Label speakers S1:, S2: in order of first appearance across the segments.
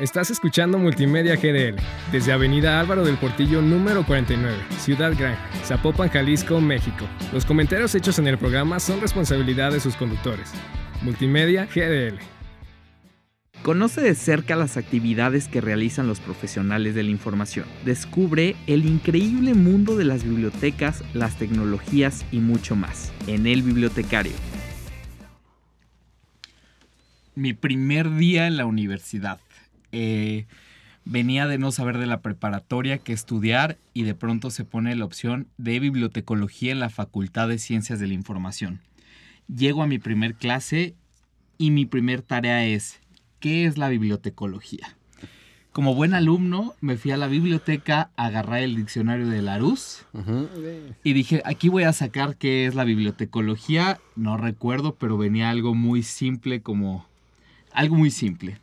S1: Estás escuchando Multimedia GDL desde Avenida Álvaro del Portillo número 49, Ciudad Gran, Zapopan, Jalisco, México. Los comentarios hechos en el programa son responsabilidad de sus conductores. Multimedia GDL.
S2: Conoce de cerca las actividades que realizan los profesionales de la información. Descubre el increíble mundo de las bibliotecas, las tecnologías y mucho más en El Bibliotecario. Mi primer día en la universidad. Eh, venía de no saber de la preparatoria que estudiar y de pronto se pone la opción de bibliotecología en la Facultad de Ciencias de la Información. Llego a mi primer clase y mi primer tarea es, ¿qué es la bibliotecología? Como buen alumno, me fui a la biblioteca a agarrar el diccionario de Larousse y dije, aquí voy a sacar qué es la bibliotecología. No recuerdo, pero venía algo muy simple como... Algo muy simple.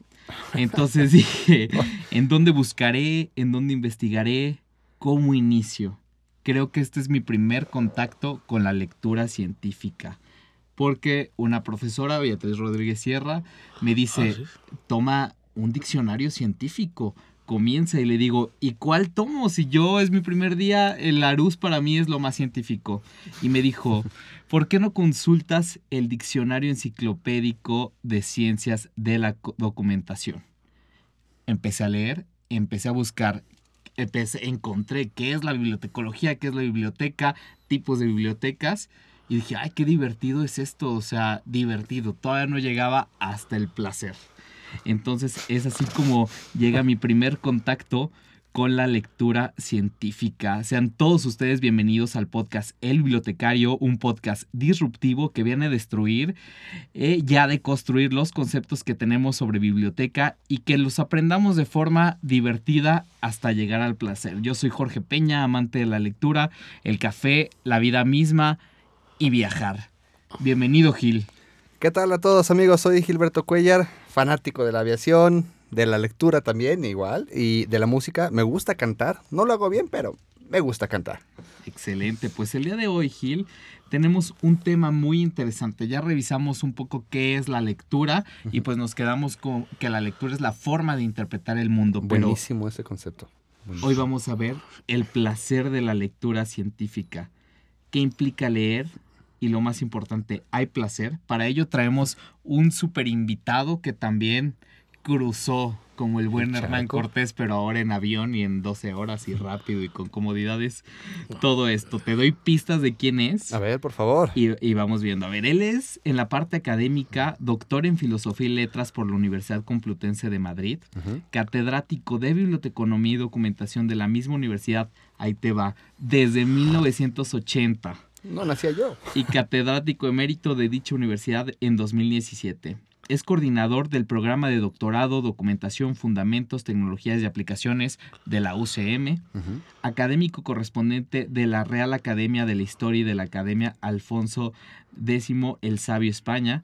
S2: Entonces dije, ¿en dónde buscaré? ¿En dónde investigaré? ¿Cómo inicio? Creo que este es mi primer contacto con la lectura científica. Porque una profesora, Beatriz Rodríguez Sierra, me dice,
S3: Ah,
S2: toma un diccionario científico, comienza y le digo, ¿y cuál tomo? Si yo es mi primer día, el Larousse para mí es lo más científico. Y me dijo, ¿por qué no consultas el diccionario enciclopédico de ciencias de la documentación? Empecé a leer, empecé a buscar, empecé, encontré qué es la bibliotecología, qué es la biblioteca, tipos de bibliotecas. Y dije, ay, qué divertido es esto, o sea, divertido. Todavía no llegaba hasta el placer. Entonces es así como llega mi primer contacto con la lectura científica. Sean todos ustedes bienvenidos al podcast El Bibliotecario, un podcast disruptivo que viene a destruir, eh, ya de construir los conceptos que tenemos sobre biblioteca y que los aprendamos de forma divertida hasta llegar al placer. Yo soy Jorge Peña, amante de la lectura, el café, la vida misma y viajar. Bienvenido Gil.
S3: ¿Qué tal a todos amigos? Soy Gilberto Cuellar, fanático de la aviación, de la lectura también igual, y de la música. Me gusta cantar, no lo hago bien, pero me gusta cantar.
S2: Excelente, pues el día de hoy, Gil, tenemos un tema muy interesante. Ya revisamos un poco qué es la lectura y pues nos quedamos con que la lectura es la forma de interpretar el mundo. Pero
S3: Buenísimo ese concepto.
S2: hoy vamos a ver el placer de la lectura científica. ¿Qué implica leer? Y lo más importante, ¿hay placer? Para ello traemos un super invitado que también cruzó como el buen Hernán. Cortés, pero ahora en avión y en 12 horas y rápido y con comodidades. Todo esto. Te doy pistas de quién es.
S3: A ver, por favor.
S2: Y, y vamos viendo. A ver, él es en la parte académica, doctor en Filosofía y Letras por la Universidad Complutense de Madrid, catedrático de Biblioteconomía y Documentación de la misma universidad, ahí te va, desde 1980
S3: No nacía yo.
S2: y catedrático emérito de dicha universidad en 2017. Es coordinador del programa de doctorado, documentación, fundamentos, tecnologías y aplicaciones de la UCM, académico correspondiente de la Real Academia de la Historia y de la Academia Alfonso X el Sabio España,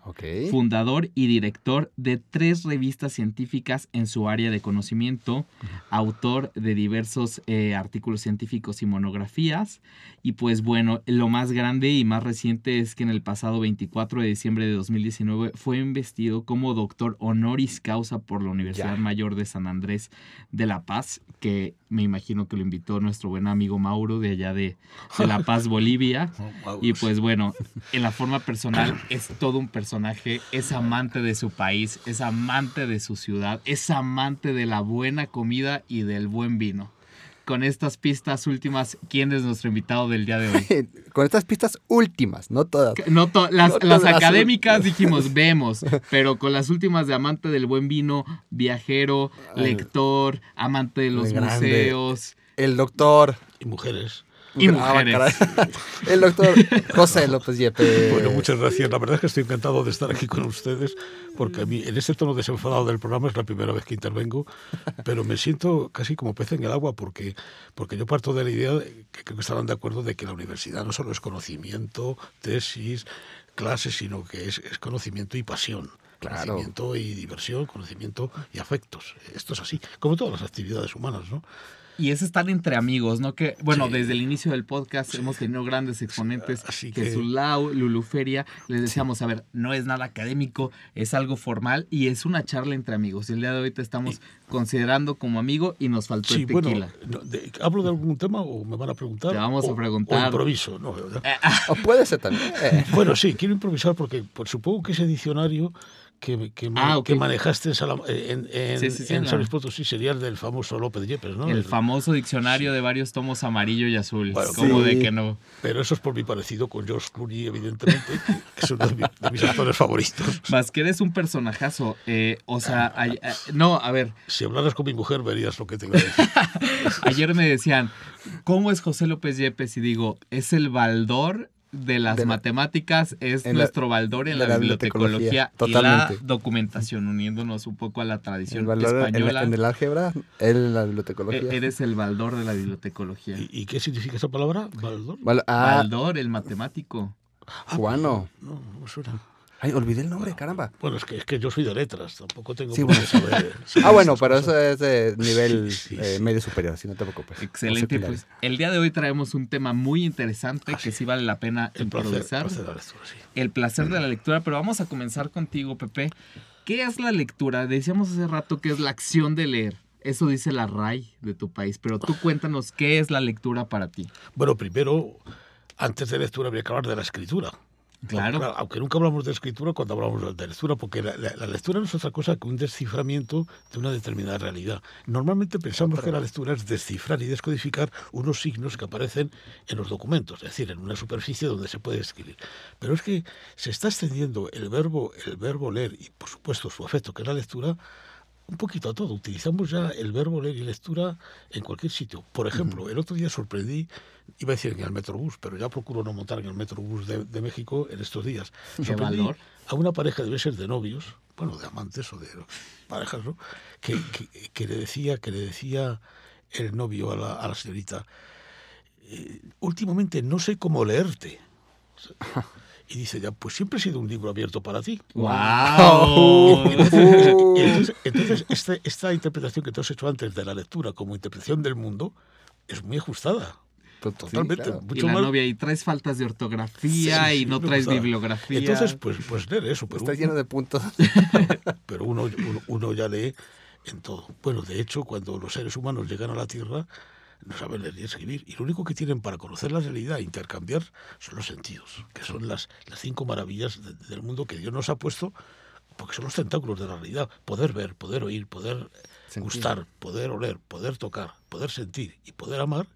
S2: fundador y director de tres revistas científicas en su área de conocimiento, autor de diversos eh, artículos científicos y monografías. Y pues bueno, lo más grande y más reciente es que en el pasado 24 de diciembre de 2019 fue investido como doctor honoris causa por la Universidad. Mayor de San Andrés de La Paz, que me imagino que lo invitó nuestro buen amigo Mauro de allá de, de La Paz, Bolivia. Y pues bueno, en la forma personal es todo un personaje, es amante de su país, es amante de su ciudad, es amante de la buena comida y del buen vino. Con estas pistas últimas, ¿quién es nuestro invitado del día de hoy?
S3: Con estas pistas últimas, no todas.
S2: No to- las,
S3: No
S2: las
S3: todas las
S2: académicas dijimos, vemos, pero con las últimas de amante del buen vino, viajero, lector, amante de los museos
S3: El doctor.
S4: Y mujeres.
S2: Y
S3: Ah,
S2: mujeres.
S3: caray. El doctor José López Yepe.
S4: Bueno, muchas gracias. La verdad es que estoy encantado de estar aquí con ustedes, porque a mí, en este tono desenfadado del programa, es la primera vez que intervengo, pero me siento casi como pez en el agua, porque, porque yo parto de la idea, de que creo que estarán de acuerdo, de que la universidad no solo es conocimiento, tesis, clases, sino que es, es conocimiento y pasión.
S3: Claro.
S4: Conocimiento y diversión, conocimiento y afectos. Esto es así, como todas las actividades humanas, ¿no?
S2: Y es estar entre amigos, ¿no? Que, bueno,
S4: Sí.
S2: desde el inicio del podcast hemos tenido grandes exponentes.
S4: así que-
S2: Jesús Lau, Luluferia. Les decíamos, a ver, no es nada académico, es algo formal y es una charla entre amigos. Y el día de hoy te estamos considerando como amigo y nos faltó
S4: Sí,
S2: el tequila.
S4: de- ¿hablo de algún tema o me van a preguntar?
S2: Te vamos a preguntar.
S4: O improviso, no,
S3: puede ser también.
S4: Bueno, sí, quiero improvisar porque pues, supongo que ese diccionario que,
S2: Ah,
S4: que manejaste en, Salam- en, en,
S2: Sí,
S4: en sería el del famoso López Yepes, ¿no?
S2: El
S4: El-
S2: famoso diccionario de varios tomos amarillo y azul.
S4: Bueno,
S2: ¿Cómo
S3: sí.
S2: de que no?
S4: Pero eso es por mi parecido con George Clooney, evidentemente, que es uno de, mi- de mis actores favoritos.
S2: Más que eres un personajazo. eh, o sea, ay- eh, no, a ver,
S4: Si hablaras con mi mujer verías lo que te iba a decir.
S2: ayer me decían, ¿cómo es José López Yepes? Y digo, es el baldor de las
S3: De la-
S2: matemáticas, es nuestro baldor en la,
S3: la
S2: bibliotecología,
S3: bibliotecología,
S2: y la documentación, uniéndonos un poco a la
S3: El
S2: tradición
S3: valor en,
S2: española.
S3: en el álgebra, él en la bibliotecología.
S2: E- Eres el baldor de la bibliotecología.
S4: ¿Y, y qué significa esa palabra? ¿Baldor?
S3: Vale, ah,
S2: Baldor, el matemático.
S3: cubano.
S4: No, no suena.
S3: Ay, olvidé el nombre, caramba.
S4: Bueno, es que, es que yo soy de letras, tampoco tengo
S3: Sí, bueno.
S4: saber.
S3: Ah,
S4: saber
S3: bueno, pero
S4: cosas.
S3: eso es de nivel
S4: Sí, sí,
S3: eh,
S4: sí.
S3: medio superior, si no te preocupes.
S2: Excelente, pues el día de hoy traemos un tema muy interesante
S4: Ah,
S2: que
S4: sí.
S2: sí vale la pena
S4: El placer,
S2: improvisar.
S4: placer de la lectura, sí.
S2: el placer de la lectura, pero vamos a comenzar contigo, Pepe. ¿Qué es la lectura? Decíamos hace rato que es la acción de leer. Eso dice la RAI de tu país, pero tú cuéntanos qué es la lectura para ti.
S4: Bueno, primero, antes de lectura habría que hablar de la escritura.
S2: Claro.
S4: Aunque nunca hablamos de escritura cuando hablamos de lectura, porque la, la- la lectura no es otra cosa que un desciframiento de una determinada realidad. Normalmente pensamos que la lectura es descifrar y descodificar unos signos que aparecen en los documentos, es decir, en una superficie donde se puede escribir. Pero es que se está extendiendo el verbo, el verbo leer y, por supuesto, su efecto, que es la lectura, un poquito a todo. Utilizamos ya el verbo leer y lectura en cualquier sitio. Por ejemplo, el otro día sorprendí, iba a decir en el Metrobús, pero ya procuro no montar en el Metrobús de, de México en estos días. Sorprendí a una pareja, debe ser de novios, bueno, de amantes o de parejas, ¿no? Que, que- que le decía, que le decía el novio a la, a la señorita, eh, últimamente no sé cómo leerte. Y dice ya, pues siempre he sido un libro abierto para ti.
S2: ¡Wow!
S4: Y entonces, entonces este- esta interpretación que tú has hecho antes de la lectura como interpretación del mundo es muy ajustada.
S3: To- sí,
S4: Totalmente.
S3: claro.
S2: y la novia, y traes faltas de ortografía
S4: Sí,
S2: y
S4: sí,
S2: no traes bibliografía.
S4: Entonces, pues, pues leer eso. Pero
S3: Está
S4: uno-
S3: lleno de puntos.
S4: pero uno, uno, uno ya lee en todo. Bueno, de hecho, cuando los seres humanos llegan a la Tierra, no saben leer ni escribir. Y lo único que tienen para conocer la realidad e intercambiar son los sentidos, que son las, las cinco maravillas de- del mundo que Dios nos ha puesto, porque son los tentáculos de la realidad. Poder ver, poder oír, poder
S3: Sentir.
S4: gustar, poder oler, poder tocar, poder sentir y poder amar.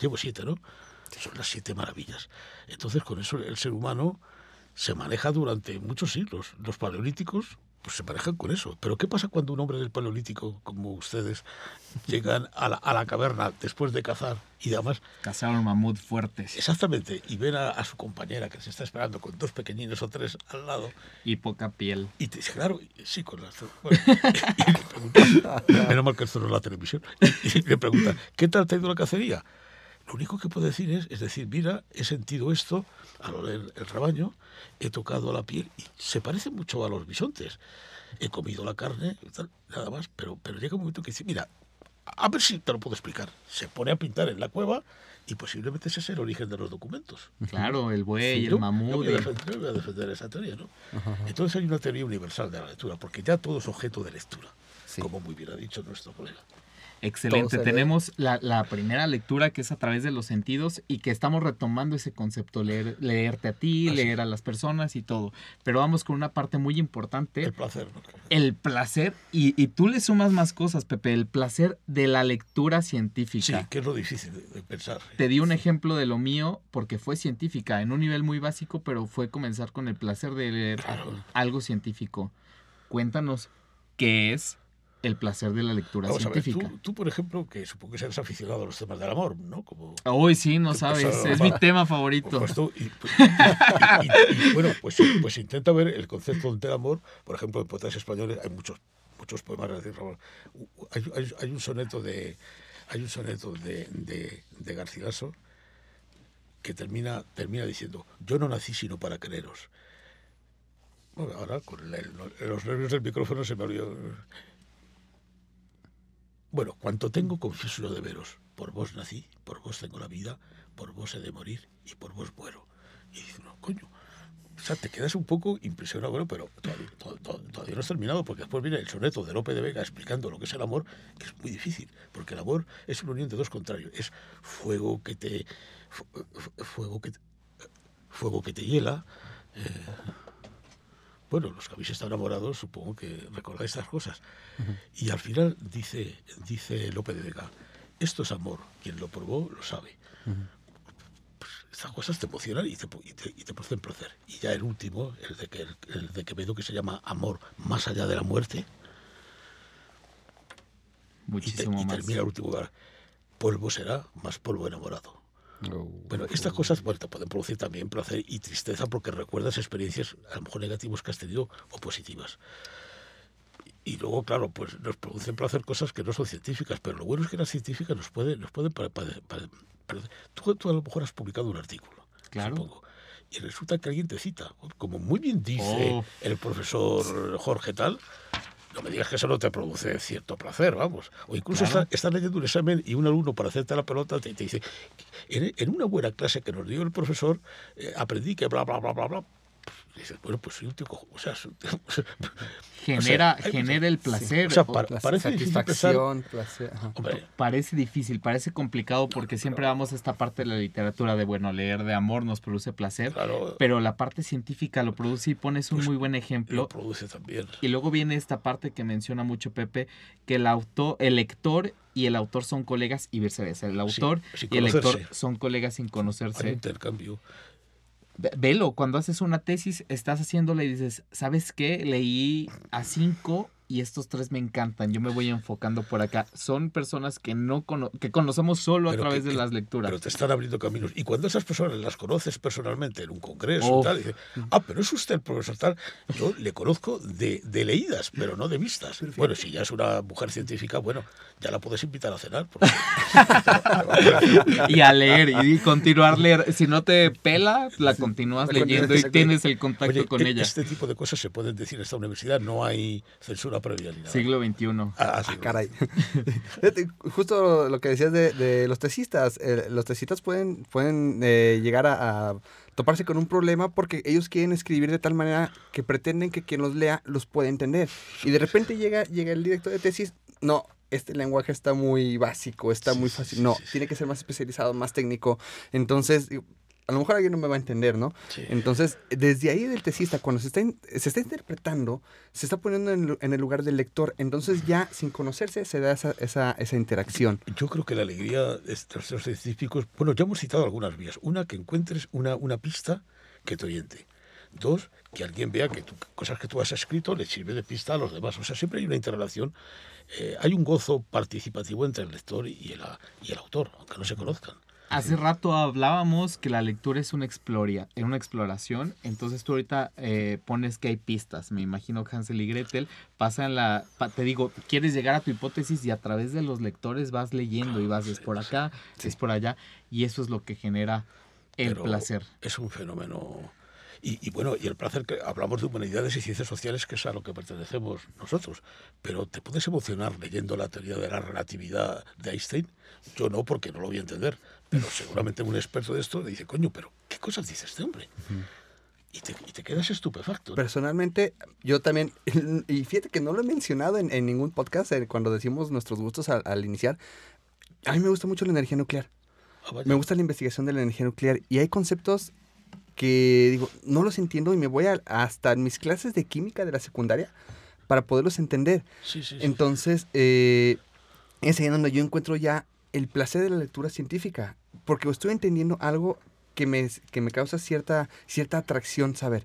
S4: Llevo siete, ¿no? Son las siete maravillas. Entonces, con eso el ser humano se maneja durante muchos siglos. Los paleolíticos pues se manejan con eso. Pero ¿qué pasa cuando un hombre del paleolítico, como ustedes, llegan a la, a la caverna después de cazar y además,
S2: Cazaron mamut fuertes
S4: exactamente, y ven a, a su compañera que se está esperando con dos pequeñinos o tres al lado
S2: y poca piel.
S4: y te dice, claro, sí, con las... Bueno, y le pregunta, menos mal que esto no es la televisión, y le pregunta, ¿qué tal te ha ido la cacería? Lo único que puede decir es, es decir, mira, he sentido esto al oler el rebaño, he tocado la piel y se parece mucho a los bisontes. He comido la carne, tal, nada más, pero, pero llega un momento que dice, mira, a ver si te lo puedo explicar. Se pone a pintar en la cueva y posiblemente ese es el origen de los documentos.
S2: Claro, el buey,
S4: Sí,
S2: el
S4: yo- Yo
S2: mamut.
S4: voy, a defender, yo voy a defender esa teoría, ¿no? Entonces hay una teoría universal de la lectura, porque ya todo es objeto de lectura,
S3: Sí.
S4: como muy bien ha dicho nuestro colega.
S2: Excelente. Tenemos la, la primera lectura que es a través de los sentidos y que estamos retomando ese concepto, leer, leerte a ti,
S4: Así.
S2: leer a las personas y todo. Pero vamos con una parte muy importante,
S4: El placer,
S2: el placer, y, y tú le sumas más cosas, Pepe, el placer de la lectura
S4: Sí,
S2: científica.
S4: que es lo difícil de, pensar.
S2: Te di un ejemplo de lo mío porque fue científica, en un nivel muy básico, pero fue comenzar con el placer de leer
S4: Claro.
S2: algo científico. Cuéntanos qué es el placer de la lectura
S4: Vamos a ver,
S2: científica.
S4: tú, tú, por ejemplo, que supongo que seas aficionado a los temas del amor, ¿no? Como,
S2: Hoy sí, no
S4: Pues,
S2: sabes,
S4: pues,
S2: es mi tema favorito.
S4: Pues tú, y, pues, y- y- bueno, pues, pues intenta ver el concepto del amor. Por ejemplo, en poetas españoles hay muchos muchos poemas. decir, Hay, hay- hay un soneto de hay un soneto de, de, de Garcilaso que termina termina diciendo yo no nací sino para quereros. Bueno, ahora con el- los nervios del micrófono se me olvidó. Bueno, cuanto tengo confieso yo de veros. por vos nací, por vos tengo la vida, por vos he de morir y por vos muero. Y dices, no, coño. O sea, te quedas un poco impresionado, bueno, pero todavía, to- to- todavía no has terminado, porque después viene el soneto de Lope de Vega explicando lo que es el amor, que es muy difícil, porque el amor es una unión de dos contrarios. Es fuego que te. fu- fu- fuego que fuego que te hiela. eh, bueno, los que habéis estado enamorados, supongo que recordáis estas cosas. Y al final dice, dice Lope de Vega, esto es amor, quien lo probó lo sabe. Pues estas cosas te emocionan y te, y, te, y te producen placer. Y ya el último, el de, que, el de Quevedo, que se llama Amor más allá de la muerte, y, te-
S2: Muchísimo
S4: y
S2: más.
S4: termina el último lugar. Polvo será más polvo enamorado.
S3: Oh.
S4: Bueno, estas cosas bueno, te pueden producir también placer y tristeza porque recuerdas experiencias a lo mejor negativas que has tenido o positivas. Y luego, claro, pues nos producen placer cosas que no son científicas, pero lo bueno es que las científicas nos pueden... Nos pueden tú a lo mejor has publicado un artículo,
S2: Claro.
S4: supongo, y resulta que alguien te cita, como muy bien dice
S2: Oh.
S4: el profesor Jorge tal, no me digas que eso no te produce cierto placer, vamos. O incluso
S2: Claro.
S4: está- estás leyendo un examen y un alumno para hacerte la pelota te, te dice, en, en una buena clase que nos dio el profesor, eh, aprendí que bla, bla, bla, bla, bla. Dices, bueno, pues soy un tío cojo- O sea,
S2: Genera,
S4: o sea, hay
S2: genera el placer.
S4: o sea,
S2: O-
S4: para-
S3: La
S4: parece difícil
S3: satisfacción, placer.
S4: hombre,
S2: Parece difícil, parece complicado porque siempre vamos a esta parte de la literatura de, bueno, leer de amor nos produce placer,
S4: claro,
S2: pero la parte científica lo produce y pones un
S4: Pues,
S2: muy buen
S4: lo
S2: ejemplo.
S4: produce también.
S2: Y luego viene esta parte que menciona mucho Pepe, que el autor, el lector y el autor son colegas y viceversa. El autor y el lector son colegas sin
S4: Hay
S2: conocerse.
S4: intercambio.
S2: Ve- Velo, cuando haces una tesis, estás haciéndola y dices, ¿sabes qué? Leí a cinco y estos tres me encantan. Yo me voy enfocando por acá. Son personas que no cono- que conocemos solo a través
S4: que-
S2: de
S4: que-
S2: las lecturas.
S4: Pero te están abriendo caminos. Y cuando esas personas las conoces personalmente en un congreso
S2: Oh.
S4: y tal, dices, ah, pero es usted el profesor tal. Yo le conozco de, de leídas, pero no de vistas. Bueno, si ya es una mujer científica, bueno, ya la puedes invitar a cenar. porque-
S2: y a leer y continuar leer. Si no te pela, la continúas leyendo y tienes el contacto
S4: Oye,
S2: con
S4: e-
S2: ella.
S4: Este tipo de cosas se pueden decir en esta universidad, no hay censura previa ni nada.
S2: Siglo XXI.
S4: Ah, ah, sí,
S3: Ah, caray. Justo lo que decías de, de los tesistas. eh, los tesistas pueden, pueden eh, llegar a, a toparse con un problema porque ellos quieren escribir de tal manera que pretenden que quien los lea los pueda entender. Y de repente llega, llega el director de tesis, no, este lenguaje está muy básico, está
S4: Sí,
S3: muy fácil. No,
S4: sí, sí.
S3: tiene que ser más especializado, más técnico. Entonces, a lo mejor alguien no me va a entender, ¿no?
S4: Sí.
S3: Entonces, desde ahí del tesista, cuando se está, in- se está interpretando, se está poniendo en, en el lugar del lector. Entonces ya, sin conocerse, se da esa, esa, esa interacción.
S4: Yo creo que la alegría de los científicos, bueno, ya hemos citado algunas vías. Una, que encuentres una, una pista que te oriente. Dos, que alguien vea que tú- cosas que tú has escrito le sirve de pista a los demás. O sea, siempre hay una interrelación. eh, hay un gozo participativo entre el lector y el, y el autor, aunque no se conozcan.
S2: Hace rato hablábamos que la lectura es una, exploria, una exploración, entonces tú ahorita eh, pones que hay pistas. Me imagino Hansel y Gretel pasan la... pa- te digo, quieres llegar a tu hipótesis y a través de los lectores vas leyendo y vas, es por acá, es por allá, y eso es lo que genera el
S4: Pero
S2: placer.
S4: Es un fenómeno. Y, y bueno, y el placer que hablamos de humanidades y ciencias sociales, que es a lo que pertenecemos nosotros. Pero ¿te puedes emocionar leyendo la teoría de la relatividad de Einstein? Yo no, porque no lo voy a entender. Pero seguramente un experto de esto le dice, coño, pero ¿qué cosas dice este hombre? y, te, y te quedas estupefacto. ¿no?
S3: Personalmente, yo también, y fíjate que no lo he mencionado en, en ningún podcast eh, cuando decimos nuestros gustos al, al iniciar. A mí me gusta mucho la energía nuclear.
S4: Ah.
S3: Me gusta la investigación de la energía nuclear y hay conceptos que digo, no los entiendo y me voy a- hasta mis clases de química de la secundaria para poderlos entender.
S4: Sí, sí, sí.
S3: Entonces, eh, es ahí donde yo encuentro ya el placer de la lectura científica, porque estoy entendiendo algo que me, que me causa cierta, cierta atracción saber.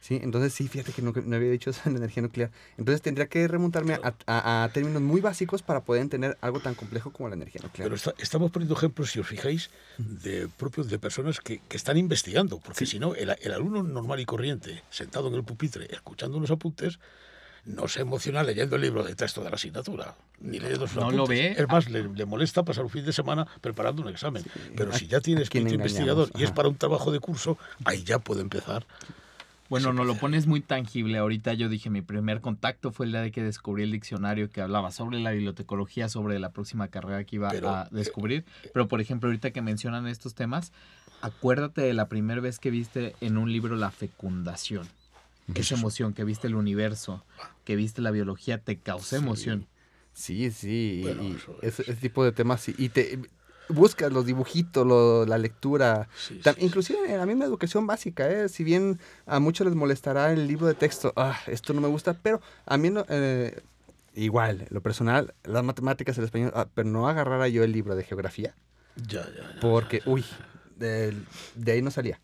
S3: ¿Sí? Entonces, sí, fíjate que no, no había dicho eso de la energía nuclear. Entonces, tendría que remontarme a, a- a términos muy básicos para poder entender algo tan complejo como la energía nuclear.
S4: Pero está- estamos poniendo ejemplos, si os fijáis, de propios de personas que, que están investigando, porque si no, el, el alumno normal y corriente, sentado en el pupitre, escuchando unos apuntes, no se emociona leyendo el libro de texto de la asignatura, ni leyendo sus
S2: No lo
S4: apuntes.
S2: ve.
S4: Es más, le, le molesta pasar un fin de semana preparando un examen. Pero
S3: ¿A
S4: si ya tienes
S3: engañamos?
S4: investigador y es para un trabajo de curso, ahí ya puede empezar
S2: Bueno, no lo pones muy tangible. Ahorita yo dije, mi primer contacto fue el día de que descubrí el diccionario que hablaba sobre la bibliotecología, sobre la próxima carrera que iba
S4: Pero,
S2: a
S4: eh,
S2: descubrir. Pero, por ejemplo, ahorita que mencionan estos temas, acuérdate de la primera vez que viste en un libro la fecundación.
S4: ¿Qué es
S2: Esa emoción, que viste el universo, que viste la biología, te causó emoción.
S3: Sí, sí.
S4: Bueno,
S3: y
S4: eso
S3: ese, ese tipo de temas. sí, Y te buscas los dibujitos, lo- la lectura.
S4: Sí,
S3: Tam-
S4: sí,
S3: inclusive en la misma educación básica, ¿eh? si bien a muchos les molestará el libro de texto, ah, esto no me gusta, pero a mí no, eh, igual, lo personal, las matemáticas, el español, ah, pero no agarrara yo el libro de geografía,
S4: Ya, ya, ya.
S3: porque, uy, de, de ahí no salía.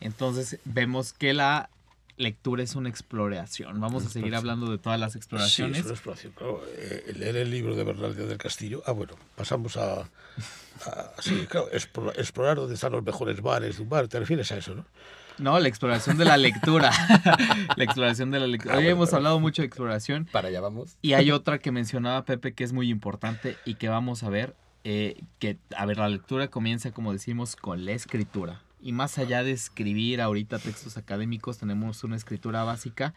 S2: Entonces vemos que la lectura es una exploración. Vamos a seguir hablando de todas las
S4: Sí,
S2: exploraciones.
S4: es una exploración. Claro, eh, leer el libro de Bernardino del Castillo. Ah, bueno, pasamos a. a- sí, claro, explorar, explorar dónde están los mejores bares de un bar. ¿Te refieres a eso, no?
S2: No, la exploración de la lectura. la exploración de la lectura.
S4: Ah,
S2: Hoy
S4: bueno,
S2: hemos
S4: pero-
S2: hablado mucho de exploración
S3: Para allá vamos.
S2: y hay otra que mencionaba Pepe que es muy importante y que vamos a ver. eh, que, a ver, la lectura comienza, como decimos, con la escritura. Y más allá de escribir ahorita textos académicos, tenemos una escritura básica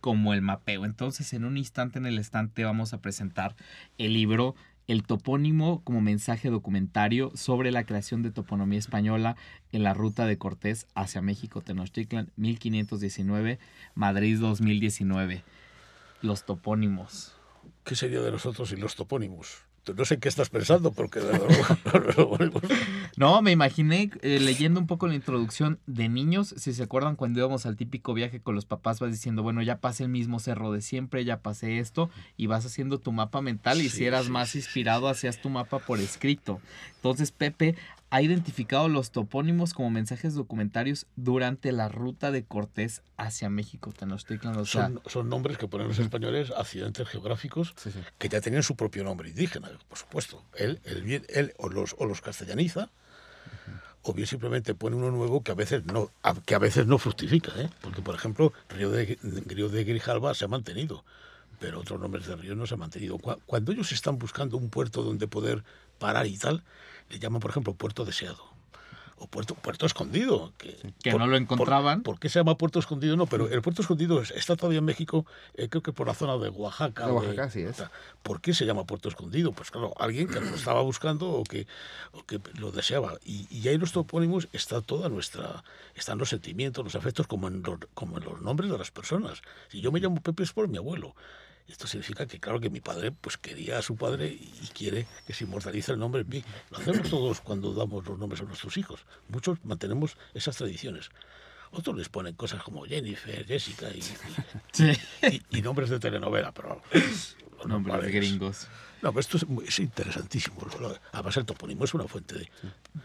S2: como el mapeo. Entonces, en un instante en el estante vamos a presentar el libro El topónimo como mensaje documentario sobre la creación de toponomía española en la ruta de Cortés hacia México, Tenochtitlan, 1519, Madrid 2019. Los topónimos.
S4: ¿Qué sería de nosotros sin los topónimos? No sé qué estás pensando, porque de
S2: No, me imaginé eh, leyendo un poco la introducción de niños, si se acuerdan cuando íbamos al típico viaje con los papás, vas diciendo, bueno, ya pasé el mismo cerro de siempre, ya pasé esto, y vas haciendo tu mapa mental y
S4: Sí,
S2: si eras
S4: sí,
S2: más inspirado, hacías tu mapa por escrito. Entonces, Pepe ha identificado los topónimos como mensajes documentarios durante la ruta de Cortés hacia México, Tenochtitlan. O sea,
S4: son, son nombres que ponen los españoles, accidentes geográficos,
S3: Sí, sí.
S4: que ya tenían su propio nombre indígena, por supuesto. Él, él, bien- él o, los, o los castellaniza, o bien simplemente pone uno nuevo que a veces no, a- que a veces no fructifica, ¿eh? porque por ejemplo Río de, Río de Grijalba se ha mantenido, pero otros nombres de ríos no se han mantenido. Cu- Cuando ellos están buscando un puerto donde poder parar y tal, le llaman por ejemplo puerto deseado. O puerto, puerto escondido. Que,
S2: Que no lo encontraban.
S4: ¿Por, qué se llama puerto escondido? No, pero el puerto escondido es- está todavía en México, eh, creo que por la zona de Oaxaca.
S3: De Oaxaca, así es.
S4: ¿Por qué se llama puerto escondido? Pues claro, alguien que lo estaba buscando o que, o que lo deseaba. Y, y ahí en los topónimos está toda nuestra, están los sentimientos, los afectos, como en los, como en los nombres de las personas. Si yo me llamo Pepe es por mi abuelo. Esto significa que, claro, que mi padre pues quería a su padre y quiere que se inmortalice el nombre en mí. Lo hacemos todos cuando damos los nombres a nuestros hijos. Muchos mantenemos esas tradiciones. Otros les ponen cosas como Jennifer, Jessica y,
S2: sí.
S4: y- y- y nombres de telenovela, pero vamos, lo
S2: nombres
S4: normal es-
S2: gringos.
S4: no, pero esto es, muy- es interesantísimo. Además, el topónimo es una fuente de.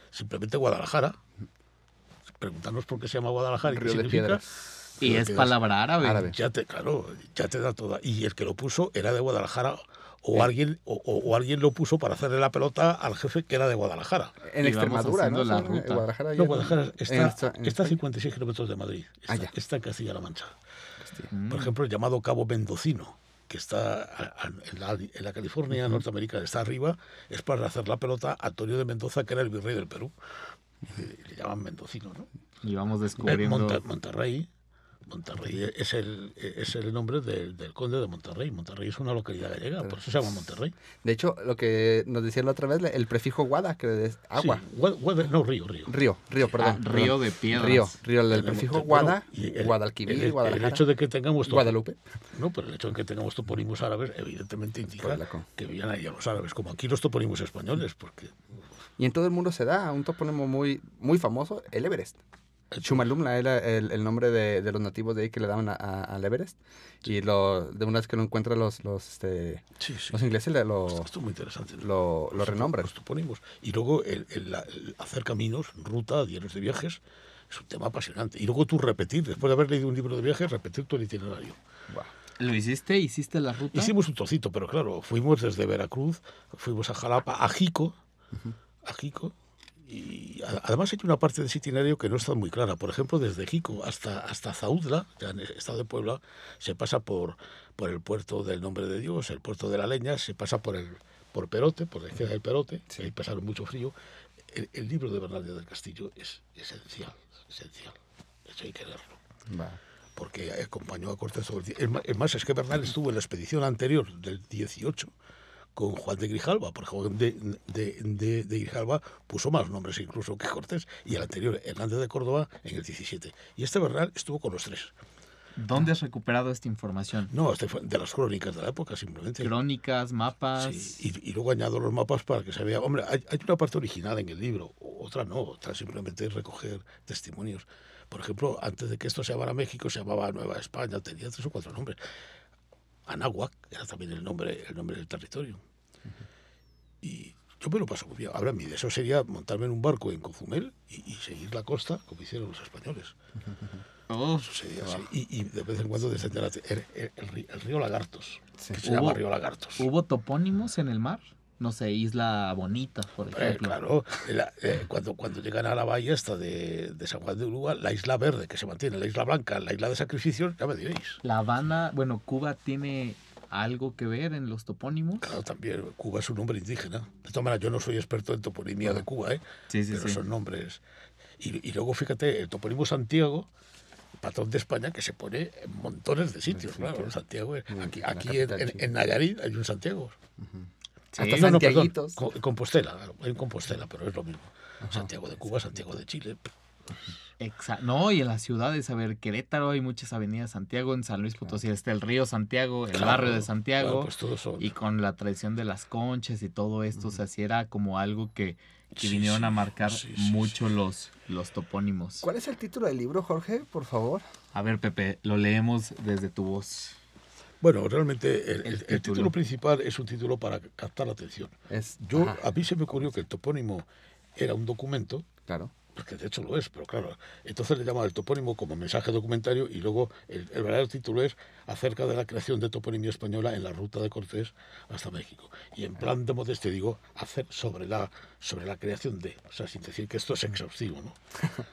S4: Simplemente Guadalajara. Preguntarnos por qué se llama Guadalajara y qué
S3: Río de
S4: significa.
S3: Piedras.
S2: Y es palabra árabe.
S3: Árabe.
S4: Ya te, claro, ya te da toda. Y el que lo puso era de Guadalajara. O alguien, o, o- alguien lo puso para hacerle la pelota al jefe que era de Guadalajara.
S3: En Extremadura, ¿no?
S2: la ruta.
S3: Guadalajara,
S4: No, Guadalajara
S3: en
S4: está,
S3: esta- en
S4: está a
S3: España.
S4: 56 kilómetros de Madrid. Está,
S3: Ah, ya.
S4: está en Castilla-La Mancha.
S2: Mm.
S4: Por ejemplo, el llamado Cabo Mendocino, que está a- a- en la, en la California norteamericana, está arriba, es para hacer la pelota a Antonio de Mendoza, que era el virrey del Perú. Y le llaman Mendocino, ¿no?
S2: Y vamos
S4: Eh,
S2: descubriendo...
S4: Monta- Monterrey. Monterrey es el, es el nombre del, del conde de Monterrey. Monterrey es una localidad gallega, por eso se llama Monterrey.
S3: De hecho, lo que nos decía la otra vez, el prefijo guada, que es agua.
S4: Sí, Gua- Gua- no, río, río.
S3: Río, río,
S2: Ah,
S3: perdón.
S2: río
S3: perdón.
S2: de piedras.
S3: Río, río, el prefijo guada,
S4: y el-
S3: Guadalquivir,
S4: el- el,
S3: Guadalajara,
S4: hecho de que tengamos
S3: Guadalupe.
S4: No, pero el hecho de que tengamos topónimos árabes, evidentemente indica que vivían ahí los árabes, como aquí los topónimos españoles, porque
S3: Y en todo el mundo se da un topónimo muy, muy famoso, el Everest. Chumalumla era el, el nombre de, de los nativos de ahí que le daban a- a- al Everest. Y lo, de una vez que lo encuentran los, los, este,
S4: sí, sí.
S3: los ingleses le- lo,
S4: Esto es muy interesante. ¿no?
S3: lo, lo
S4: Los
S3: renombran.
S4: Y luego el, el- el hacer caminos, ruta, diarios de viajes, es un tema apasionante. Y luego tú repetir, después de haber leído un libro de viajes, repetir el itinerario.
S2: ¿Lo hiciste? ¿Hiciste la ruta?
S4: Hicimos un trocito, pero claro, fuimos desde Veracruz, fuimos a Jalapa, a Jico, a Jico, y además hay una parte de ese itinerario que no está muy clara. Por ejemplo, desde Jico hasta, hasta Zaudla, ya en el estado de Puebla, se pasa por, por el puerto del Nombre de Dios, el puerto de la Leña, se pasa por el por Perote, por la izquierda del Perote, ahí pasaron mucho frío. El, el libro de Bernardo del Castillo es esencial, esencial. Eso hay que leerlo. Porque acompañó a Cortés todo el ma- Es más, es que Bernal estuvo en la expedición anterior del 18 con Juan de Grijalva, porque Juan de, de, de- de Grijalva puso más nombres incluso que Cortés, y el anterior, Hernández de Córdoba, en el 17. Y este Bernal estuvo con los tres.
S2: ¿Dónde has recuperado esta información?
S4: No, este de las crónicas de la época, simplemente.
S2: Crónicas, mapas.
S4: Sí, y, y luego añado los mapas para que se vea. Hombre, hay, hay una parte original en el libro, otra no, otra simplemente es recoger testimonios. Por ejemplo, antes de que esto se llamara México, se llamaba Nueva España, tenía tres o cuatro nombres. Anáhuac era también el nombre, el nombre del territorio. Y yo me lo paso muy bien. Ahora, mi deseo sería montarme en un barco en Cozumel y, y seguir la costa como hicieron los españoles.
S2: Uf,
S4: Eso sería así. Y, y de vez en cuando descender el, el- el río- Lagartos,
S3: Sí.
S4: que se llama Río Lagartos.
S2: ¿Hubo topónimos en el mar? No sé, Isla Bonita, por
S4: Eh,
S2: ejemplo.
S4: claro, la- eh, cuando, cuando llegan a la bahía esta de, de San Juan de Uruguay, la isla verde que se mantiene, la isla blanca, la isla de sacrificios, ya me diréis.
S2: La Habana, bueno, Cuba tiene algo que ver en los topónimos.
S4: Claro, también Cuba es un nombre indígena. De todas maneras, yo no soy experto en toponimia de Cuba, ¿eh?
S2: Sí, sí,
S4: pero
S2: sí.
S4: son nombres. Y, y luego fíjate, el toponimo Santiago, patrón de España, que se pone en montones de sitios, claro. Santiago, es- aquí, aquí en, en- Nayarit hay un Santiago.
S2: Sí.
S3: Hasta
S4: No, perdón, Compostela, claro, un Compostela, pero es lo mismo. Santiago de Cuba, Santiago de Chile.
S2: Exa- no, y en las ciudades, a ver, Querétaro hay muchas avenidas Santiago, en San Luis Potosí está el río Santiago, el
S4: Claro,
S2: barrio de
S4: claro,
S2: Santiago,
S4: pues todos son.
S2: y con la tradición de las conchas y todo esto, o sea, sí era como algo que, que
S4: Sí,
S2: vinieron
S4: sí,
S2: a marcar
S4: sí, sí,
S2: mucho Los, los topónimos.
S3: ¿Cuál es el título del libro, Jorge? Por favor.
S2: A ver, Pepe, lo leemos desde tu voz.
S4: Bueno, realmente el,
S2: El
S4: el- el
S2: título.
S4: principal es un título para captar la atención.
S3: Es,
S4: Yo,
S3: ajá,
S4: a mí se me ocurrió que el topónimo era un documento,
S3: claro.
S4: porque de hecho lo es, pero claro, entonces le llaman el topónimo como mensaje documentario y luego el, el verdadero título es acerca de la creación de toponimia española en la ruta de Cortés hasta México. Y en plan de modestia digo, hacer sobre la, sobre la creación de, o sea, sin decir que esto es exhaustivo, ¿no?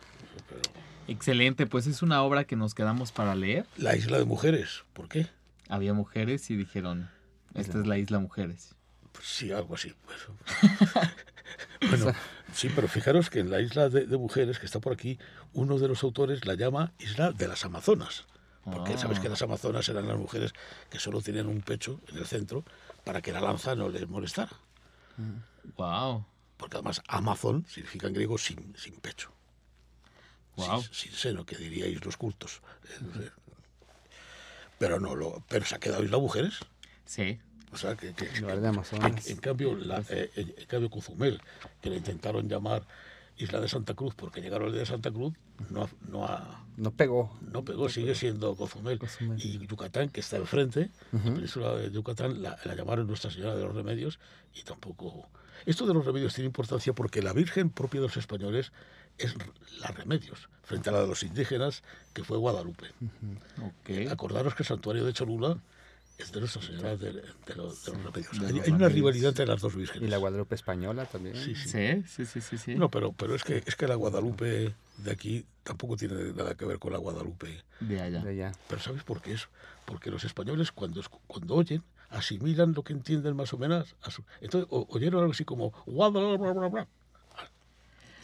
S4: Pero
S2: Excelente, pues es una obra que nos quedamos para leer.
S4: la isla de mujeres, ¿por qué?
S2: Había mujeres y dijeron, esta es la isla mujeres.
S4: Pues sí, algo así. pues. bueno, sí, pero fijaros que en la isla de, de mujeres que está por aquí, uno de los autores la llama Isla de las Amazonas. Porque
S2: Ah.
S4: sabes que las Amazonas eran las mujeres que solo tenían un pecho en el centro para que la lanza no les molestara.
S2: Wow,
S4: Porque además Amazon significa en griego sin, sin pecho.
S2: wow.
S4: Sin, sin seno, que diríais los cultos. Pero no, lo, pero se ha quedado Isla Mujeres.
S2: Sí.
S4: O sea, que, en, en cambio, la, eh, en, en cambio, Cozumel, que le intentaron llamar Isla de Santa Cruz porque llegaron al de Santa Cruz, no, ha- no, ha-
S3: No pegó.
S4: no pegó, sigue siendo Cozumel.
S3: Cozumel.
S4: Y Yucatán, que está enfrente, la península de Yucatán, la, la llamaron Nuestra Señora de los Remedios y tampoco... Esto de los remedios tiene importancia porque la Virgen propia de los españoles es la Remedios, frente a la de los indígenas, que fue Guadalupe.
S2: Ok.
S4: Acordaros que el santuario de Cholula es de Nuestra Señora de, de los, de los Remedios. Hay, hay una rivalidad entre las dos vírgenes.
S3: Y la Guadalupe española también.
S4: Sí, sí.
S2: Sí, sí, sí, sí, sí.
S4: No, pero, pero es, que, es que la Guadalupe de aquí tampoco tiene nada que ver con la Guadalupe.
S2: De allá.
S3: De allá.
S4: Pero ¿sabes por qué es? Porque los españoles cuando, cuando oyen, asimilan lo que entienden más o menos. entonces o- oyeron algo así como Guadalupe.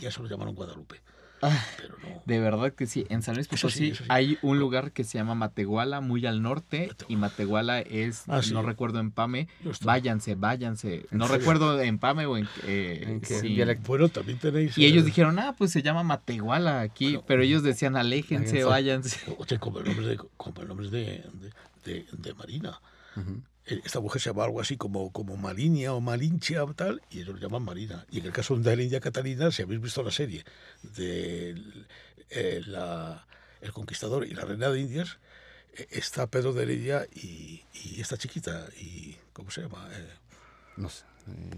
S4: Y a eso lo llamaron Guadalupe.
S2: Ah.
S4: Pero no.
S2: De verdad que sí. En San Luis
S4: sí,
S2: Potosí
S4: eso sí.
S2: hay un lugar que se llama Matehuala, muy al norte, y Matehuala es,
S4: Ah, sí.
S2: no recuerdo en Pame. Váyanse, váyanse.
S3: ¿En
S2: No recuerdo en Pame o en... eh,
S3: ¿En qué
S2: sí.
S4: Bueno, también tenéis.
S2: Y
S4: eh,
S2: ellos dijeron, ah, pues se llama Matehuala aquí, pero ellos decían, aléjense, váyanse.
S4: Oye, como el nombre de, como el nombre de, de, de- de Marina. Eh, Esta mujer se llama algo así como, como Malinia o Malinchia o tal, y ellos lo llaman Marina. Y en el caso de la India Catalina, si habéis visto la serie de eh, la- El Conquistador y la Reina de Indias, eh, está Pedro de Heredia y, y esta chiquita, y ¿cómo se llama? Eh,
S3: No sé.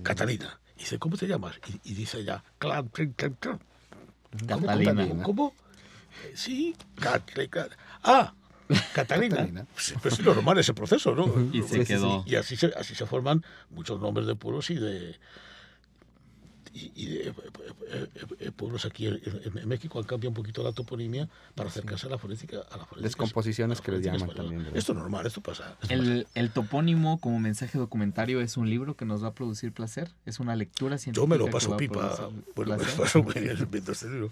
S4: Catalina. Y dice, ¿cómo te llamas? Y, y dice ella, clan, clan, clan, clan.
S2: Catalina.
S4: ¿Cómo? Eh, sí, Cat- Cat- Ah, Catalina.
S3: Catalina.
S4: Pues, pero es normal ese proceso, ¿no?
S2: Y se quedó.
S4: Y así se, así se forman muchos nombres de pueblos y de, y, y de, eh, eh, eh, pueblos aquí en, en- en México han cambiado un poquito la toponimia para acercarse a la fonética. A la fonética
S3: Descomposiciones
S4: a la
S3: que les llaman
S4: española.
S3: también, ¿verdad?
S4: Esto es normal, esto pasa. esto
S2: El, el topónimo como mensaje documentario es un libro que nos va a producir placer. Es una lectura científica.
S4: Yo me lo paso pipa. Bueno, me lo paso muy bien viendo este libro.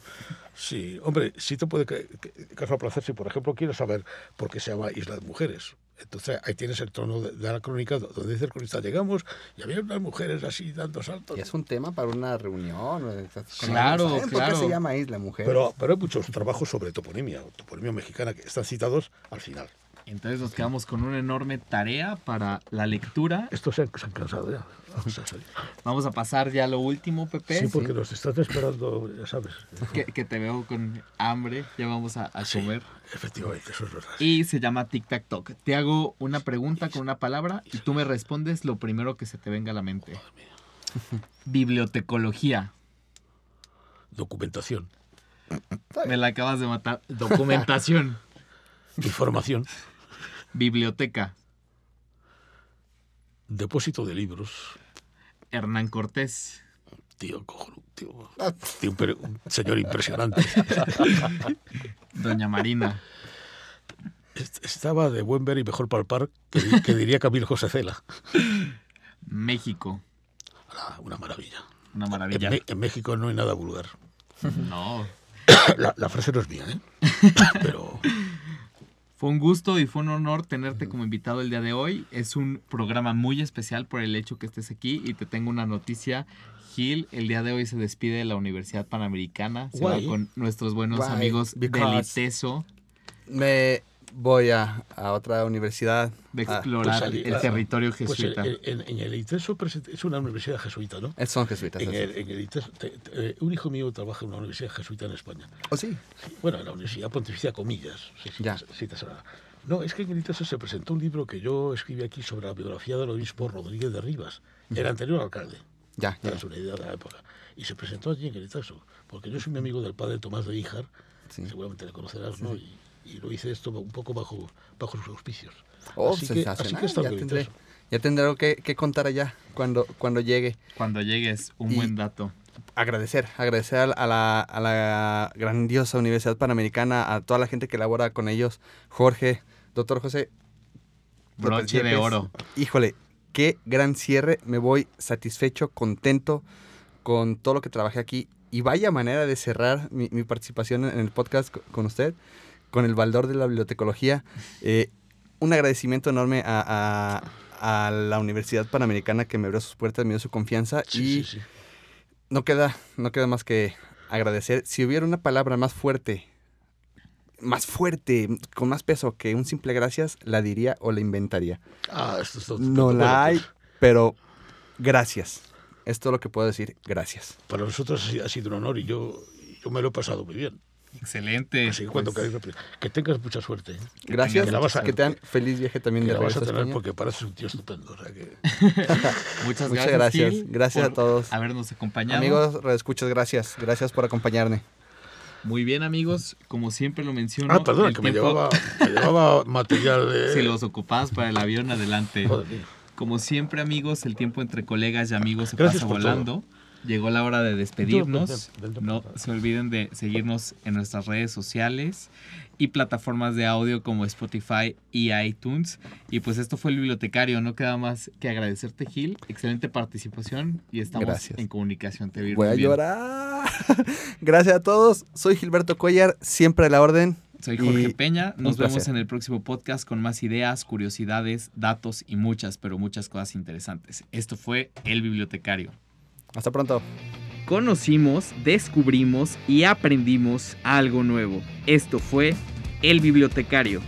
S4: Sí, hombre, sí te puede ca- ca- causar placer si, por ejemplo, quieres saber por qué se llama Isla de Mujeres. Entonces ahí tienes el tono de, de la crónica donde dice el cronista, llegamos y había unas mujeres así dando saltos.
S3: Y es un tema para una reunión.
S2: Claro,
S3: amigos, ¿saben ¿Por
S2: claro.
S3: qué se llama Isla Mujer?
S4: Pero, pero hay muchos trabajos sobre toponimia, toponimia mexicana, que están citados al final.
S2: Entonces nos quedamos con una enorme tarea para la lectura.
S4: Estos se han, se han cansado ya. Vamos a salir.
S2: Vamos a pasar ya a lo último, Pepe.
S4: Sí, porque nos estás esperando, ya sabes.
S2: Que, que te veo con hambre. Ya vamos a, a
S4: Sí,
S2: comer.
S4: efectivamente, eso es verdad.
S2: Y se llama Tic Tac Toc. Te hago una pregunta con una palabra y tú me respondes lo primero que se te venga a la mente. Bibliotecología.
S4: Documentación,
S2: Me la acabas de matar. Documentación.
S4: información,
S2: Biblioteca.
S4: depósito de libros.
S2: Hernán Cortés.
S4: Tío, cojonudo, tío. Tío, un, señor impresionante.
S2: Doña Marina.
S4: Est- Estaba de buen ver y mejor palpar que, di- que diría Camilo José Cela.
S2: México.
S4: Ah, Una maravilla.
S2: Una maravilla.
S4: En México no hay nada vulgar.
S2: No.
S4: La, la frase no es mía, ¿eh? Pero
S2: Fue un gusto y fue un honor tenerte como invitado el día de hoy. Es un programa muy especial por el hecho que estés aquí y te tengo una noticia. Gil, el día de hoy se despide de la Universidad Panamericana. Se va con nuestros buenos amigos del
S3: because-
S2: ITESO
S3: Me voy a, a otra universidad.
S2: de
S3: Ah,
S2: explorar
S4: pues,
S2: el territorio
S4: pues en,
S2: jesuita.
S4: en- en el ITESO es una universidad jesuita, ¿no?
S3: son jesuitas.
S4: En el, en el ITESO, te- te- eh, un hijo mío trabaja en una universidad jesuita en España.
S3: ¿Oh, sí?
S4: Sí, Bueno, en la Universidad Pontificia Comillas. Sí, sí,
S3: Ya.
S4: te- sí te sonará. No, es que en el ITESO se presentó un libro que yo escribí aquí sobre la biografía del obispo Rodríguez de Rivas, el anterior alcalde.
S3: Ya, ya.
S4: Es una idea de la época. Y se presentó allí en el ITESO, porque yo soy mi amigo del padre Tomás de Híjar,
S3: Sí.
S4: seguramente le conocerás, ¿no? Y, y lo hice esto un poco bajo, bajo sus auspicios.
S3: Oh,
S4: así, que,
S3: sensacional.
S4: así que está
S3: ya, tendré, ya tendré algo que, que contar allá cuando, cuando llegue.
S2: Cuando llegues, un
S3: Y-
S2: buen dato.
S3: agradecer, agradecer a a la, a la grandiosa Universidad Panamericana, a toda la gente que labora con ellos, Jorge, doctor José.
S2: Broche de oro.
S3: Híjole, qué gran cierre, me voy satisfecho, contento con todo lo que trabajé aquí y vaya manera de cerrar mi, mi participación en el podcast co- con usted, con el Baldor de la Bibliotecología. Eh, un agradecimiento enorme a, a- a la Universidad Panamericana que me abrió sus puertas, me dio su confianza
S4: Sí,
S3: y
S4: sí, sí.
S3: no queda, no queda más que agradecer. Si hubiera una palabra más fuerte, más fuerte, con más peso que un simple gracias, la diría o la inventaría.
S4: Ah, esto es todo-
S3: No la hay, pero gracias. Es todo lo que puedo decir. Gracias.
S4: para nosotros ha sido- ha sido un honor y yo, yo me lo he pasado muy bien.
S2: Excelente.
S4: Así que cuando
S2: Pues,
S4: queráis que tengas mucha suerte. ¿eh?
S3: Gracias.
S4: Que la vas a-
S3: Que te dan feliz viaje también
S4: Que
S3: de
S4: la vas a tener
S3: España.
S4: porque pareces un tío estupendo. o sea que-
S2: muchas,
S3: Muchas
S2: gracias.
S3: gracias.
S2: Gil,
S3: Gracias a todos.
S2: Habernos acompañado.
S3: Amigos, escuchas, gracias. Gracias por acompañarme.
S2: Muy bien, amigos. Como siempre lo menciono.
S4: Ah, perdona,
S2: el
S4: que me
S2: tiempo-
S4: llevaba, me llevaba material de...
S2: Si los ocupabas para el avión, adelante.
S4: Joder.
S2: Como siempre, amigos, el tiempo entre colegas y amigos se
S4: Gracias
S2: pasa
S4: por todo.
S2: Llegó la hora de despedirnos. No se olviden de seguirnos en nuestras redes sociales y plataformas de audio como Spotify y iTunes. Y pues esto fue el bibliotecario. No queda más que agradecerte, Gil. Excelente participación y estamos
S3: Gracias.
S2: en comunicación. Te vi
S3: Voy a
S2: bien.
S3: llorar. Gracias a todos. Soy Gilberto Cuellar, siempre a la orden.
S2: Soy Jorge
S3: Y
S2: Peña. Nos vemos
S3: placer.
S2: en el próximo podcast con más ideas, curiosidades, datos y muchas, pero muchas cosas interesantes. Esto fue El Bibliotecario.
S3: Hasta pronto.
S2: Conocimos, descubrimos y aprendimos algo nuevo. Esto fue El Bibliotecario.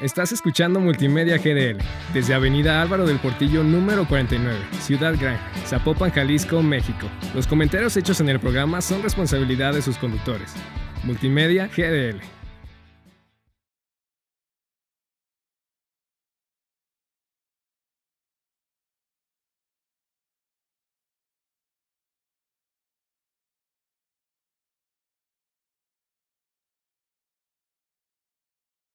S1: Estás escuchando Multimedia GDL desde Avenida Álvaro del Portillo número 49, Ciudad Gran, Zapopan, Jalisco, México. Los comentarios hechos en el programa son responsabilidad de sus conductores. Multimedia GDL.